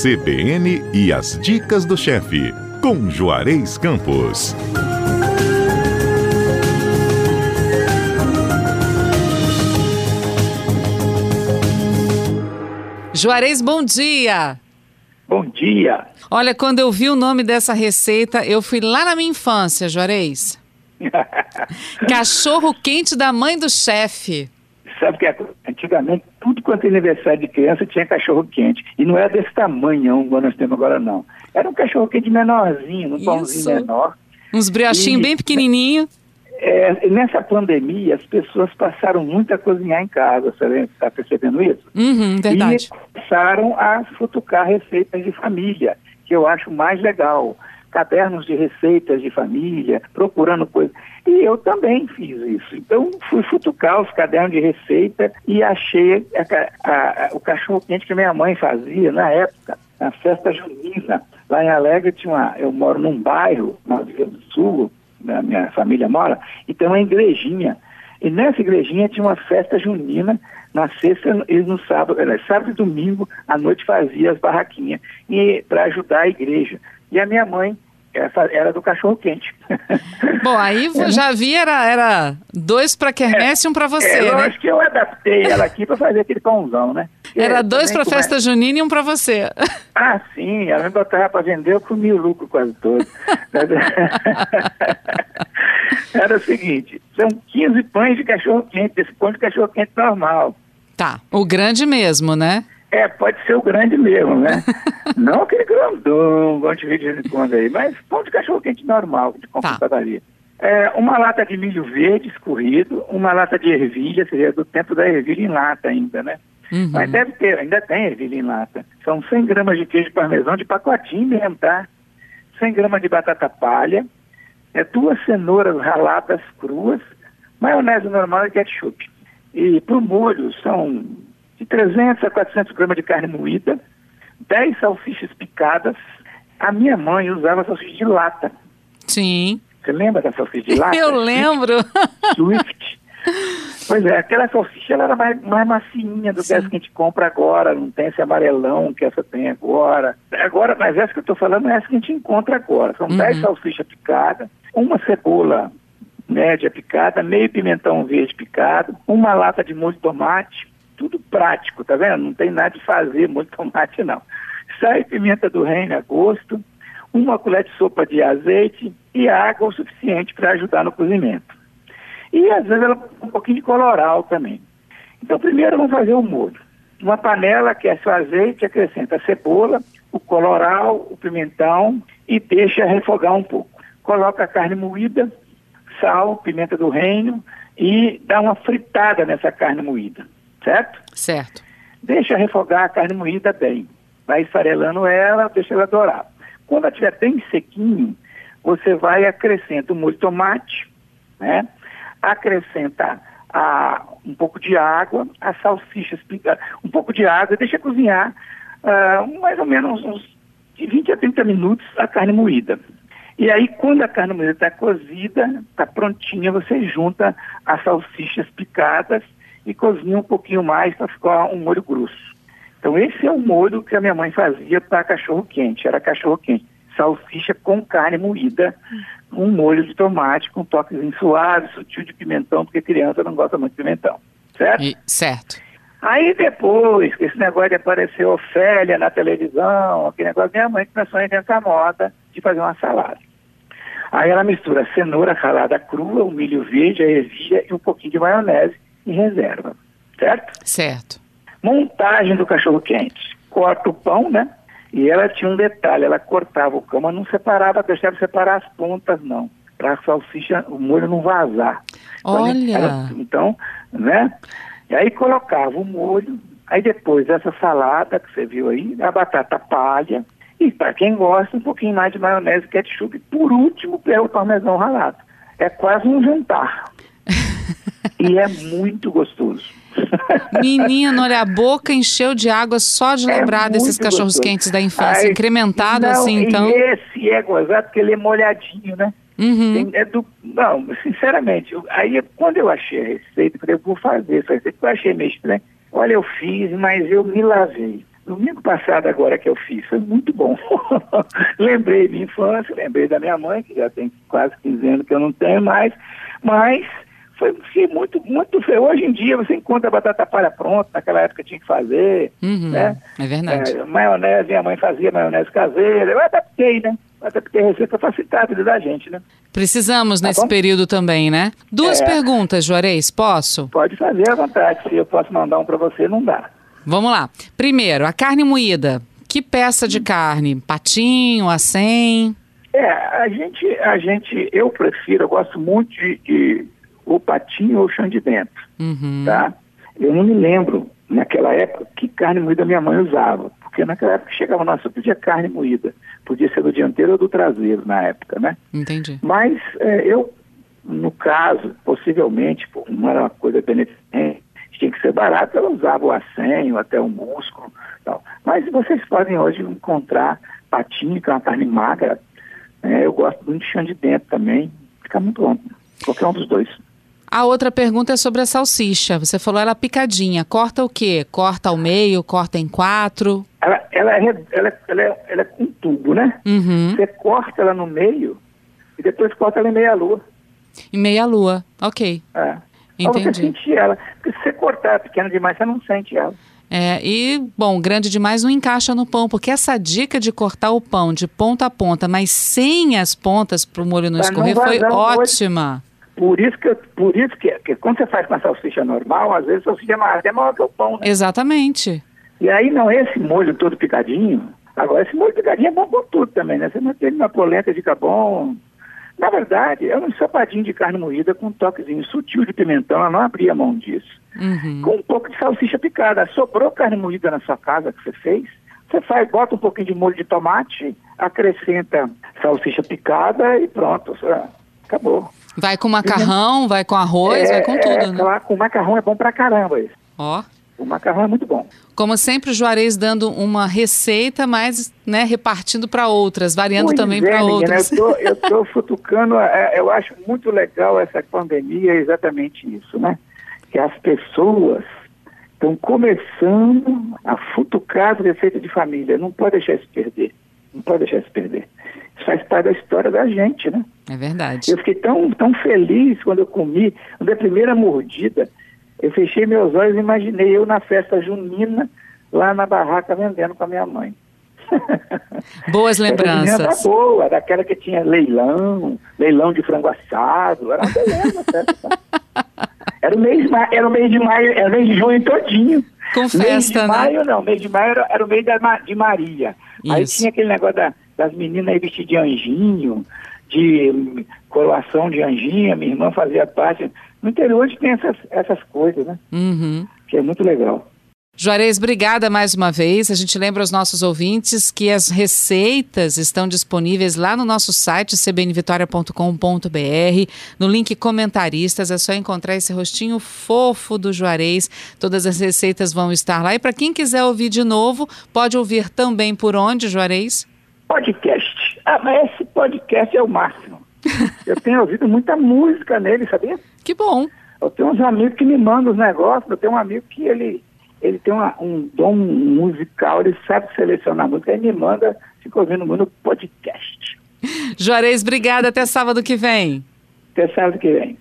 CBN e as dicas do chefe, com Juarez Campos. Juarez, bom dia! Bom dia! Olha, quando eu vi o nome dessa receita, eu fui lá na minha infância, Juarez. Cachorro quente da mãe do chefe. Sabe que antigamente tudo quanto é aniversário de criança tinha cachorro quente. E não era desse tamanho igual nós temos agora, não. Era um cachorro quente menorzinho, um pãozinho menor. Uns briochinhos bem pequenininhos. É, nessa pandemia, as pessoas passaram muito a cozinhar em casa, você está percebendo isso? Uhum, verdade. E começaram a futucar receitas de família, que eu acho mais legal cadernos de receitas de família, procurando coisas. E eu também fiz isso. Então, fui futucar os cadernos de receita e achei a, a, a, o cachorro-quente que minha mãe fazia na época, na festa junina. Lá em Alegre, tinha uma, eu moro num bairro, na Rio do Sul, a minha família mora, e tem uma igrejinha. E nessa igrejinha tinha uma festa junina, na sexta e no sábado, sábado e domingo, à noite fazia as barraquinhas, e para ajudar a igreja. E a minha mãe essa era do cachorro quente. Bom, aí é, já vi, era, era dois para quermesse e um para você, é, eu né? acho que eu adaptei ela aqui para fazer aquele pãozão, né? era dois para festa junina e um para você. Ah, sim, ela me botava para vender, eu comi o lucro quase todo. era o seguinte, são 15 pães de cachorro quente, esse pão de cachorro quente normal. Tá, o grande mesmo, né? É, pode ser o grande mesmo, né? Não aquele grandão, igual de vez em quando aí, mas pão de cachorro quente normal, de computadoria. Tá. É, uma lata de milho verde escorrido, uma lata de ervilha, seria do tempo da ervilha em lata ainda, né? Uhum. Mas deve ter, ainda tem ervilha em lata. São 100 gramas de queijo parmesão de pacotinho mesmo, tá? 100 gramas de batata palha, é, duas cenouras raladas cruas, maionese normal e ketchup. E para o molho são de 300 a 400 gramas de carne moída, 10 salsichas picadas. A minha mãe usava salsicha de lata. Sim. Você lembra da salsicha de lata? Eu lembro. Swift. Pois é, aquela salsicha ela era mais, mais macinha do Sim. que essa que a gente compra agora, não tem esse amarelão que essa tem agora. Agora, mas essa que eu estou falando é essa que a gente encontra agora. São uhum. 10 salsichas picadas, uma cebola média picada, meio pimentão verde picado, uma lata de molho de tomate, tudo prático, tá vendo? Não tem nada de fazer muito tomate, não. Sai pimenta do reino a gosto, uma colher de sopa de azeite e água o suficiente para ajudar no cozimento. E às vezes ela um pouquinho de coloral também. Então primeiro vamos fazer o molho. Uma panela que é o azeite, acrescenta a cebola, o coloral, o pimentão e deixa refogar um pouco. Coloca a carne moída, sal, pimenta do reino e dá uma fritada nessa carne moída certo? Certo. Deixa refogar a carne moída bem. Vai esfarelando ela, deixa ela dourar. Quando ela estiver bem sequinho, você vai acrescenta o molho de tomate, né? Acrescenta a, um pouco de água, as salsichas, um pouco de água, deixa cozinhar uh, mais ou menos uns de 20 a 30 minutos a carne moída. E aí, quando a carne moída está cozida, está prontinha, você junta as salsichas picadas e cozinha um pouquinho mais para ficar um molho grosso. Então esse é o molho que a minha mãe fazia para cachorro quente, era cachorro quente. Salsicha com carne moída, um molho de tomate com toquezinho suave, sutil de pimentão, porque criança não gosta muito de pimentão, certo? E, certo. Aí depois, que esse negócio de aparecer Ofélia na televisão, aquele negócio, minha mãe começou a inventar moda de fazer uma salada. Aí ela mistura cenoura ralada crua, o milho verde, a ervilha e um pouquinho de maionese em reserva, certo? Certo. Montagem do cachorro quente. Corta o pão, né? E ela tinha um detalhe, ela cortava o pão, mas não separava, deixava separar as pontas, não. Para a salsicha, o molho não vazar. Então, Olha! Ela, então, né? E aí colocava o molho, aí depois dessa salada que você viu aí, a batata palha, e para quem gosta, um pouquinho mais de maionese e ketchup. E por último, o parmesão ralado. É quase um jantar. E é muito gostoso. Menino, olha, a boca encheu de água só de é lembrar é desses cachorros gostoso. quentes da infância, Ai, incrementado não, assim, então. esse é gozado porque ele é molhadinho, né? Uhum. É do, não, sinceramente, eu, aí quando eu achei a receita, eu falei, eu vou fazer receita, eu achei meio estranho. Olha, eu fiz, mas eu me lavei. Domingo passado agora que eu fiz, foi muito bom. lembrei minha infância, lembrei da minha mãe, que já tem quase 15 anos que eu não tenho mais, mas foi, foi muito, muito feio. Hoje em dia você encontra batata palha pronta, naquela época tinha que fazer, uhum, né? É verdade. É, maionese, minha mãe fazia maionese caseira, eu adaptei, né? Adaptei a receita para facilitar a vida da gente, né? Precisamos tá nesse bom? período também, né? Duas é, perguntas, Juarez, posso? Pode fazer à vontade, se eu posso mandar um para você, não dá. Vamos lá. Primeiro, a carne moída. Que peça de carne? Patinho, acém? É, a gente, a gente, eu prefiro, eu gosto muito de, de o patinho ou o chão de dentro, uhum. tá? Eu não me lembro, naquela época, que carne moída minha mãe usava, porque naquela época chegava no açougue, podia carne moída, podia ser do dianteiro ou do traseiro na época, né? Entendi. Mas é, eu, no caso, possivelmente, não era uma coisa beneficente, tinha que ser barato, ela usava o assenho, até o músculo. Tal. Mas vocês podem hoje encontrar patinho, que é uma carne magra. É, eu gosto muito de chão de dentro também. Fica muito bom. Qualquer um dos dois. A outra pergunta é sobre a salsicha. Você falou ela picadinha. Corta o quê? Corta ao meio, corta em quatro? Ela, ela, é, ela, ela, é, ela é com tubo, né? Uhum. Você corta ela no meio e depois corta ela em meia lua. Em meia lua, ok. É. Entendi. Pra você sentir ela. Porque se você cortar pequena demais, você não sente ela. É, e, bom, grande demais não encaixa no pão, porque essa dica de cortar o pão de ponta a ponta, mas sem as pontas para o molho não escorrer, não foi ótima. Por isso, que, por isso que, que, quando você faz com a salsicha normal, às vezes a salsicha é maior, é maior que o pão, né? Enexatamente. E aí, não, esse molho todo picadinho, agora esse molho picadinho é bom com tudo também, né? Você não tem uma polenta, fica bom, na verdade, é um sapadinho de carne moída com um toquezinho sutil de pimentão, ela não abria mão disso. Uhum. Com um pouco de salsicha picada. Sobrou carne moída na sua casa que você fez, você faz, bota um pouquinho de molho de tomate, acrescenta salsicha picada e pronto, acabou. Vai com macarrão, vai com arroz, é, vai com tudo, é, né? Claro, com macarrão é bom pra caramba isso. Ó. O macarrão é muito bom. Como sempre, o Juarez dando uma receita, mas né, repartindo para outras, variando pois também é, para outras. Eu tô, eu tô futucando, é, eu acho muito legal essa pandemia, é exatamente isso, né? Que as pessoas estão começando a futucar as receitas de família. Não pode deixar isso perder. Não pode deixar isso perder. Isso faz parte da história da gente, né? É verdade. Eu fiquei tão, tão feliz quando eu comi, quando a primeira mordida, eu fechei meus olhos e imaginei eu na festa junina, lá na barraca vendendo com a minha mãe. Boas lembranças. Essa boa, daquela que tinha leilão, leilão de frango assado, era uma beleza festa. Era o mês de maio, era o mês de maio, era o mês de junho todinho. Com festa, mês de né? maio não, mês de maio era, era o mês da, de Maria. Isso. Aí tinha aquele negócio da, das meninas aí vestidas de anjinho, de coroação de anjinha, minha irmã fazia parte. No interior a gente tem essas, essas coisas, né? Uhum. Que é muito legal. Juarez, obrigada mais uma vez. A gente lembra aos nossos ouvintes que as receitas estão disponíveis lá no nosso site cbnvitoria.com.br, no link comentaristas, é só encontrar esse rostinho fofo do Juarez. Todas as receitas vão estar lá. E para quem quiser ouvir de novo, pode ouvir também por onde, Juarez? Podcast. Ah, mas esse podcast é o máximo. Eu tenho ouvido muita música nele, sabia? Que bom. Eu tenho uns amigos que me mandam os negócios, eu tenho um amigo que ele ele tem uma, um dom musical, ele sabe selecionar música, ele me manda, fica ouvindo muito podcast. Juarez, obrigada, até sábado que vem. Até sábado que vem.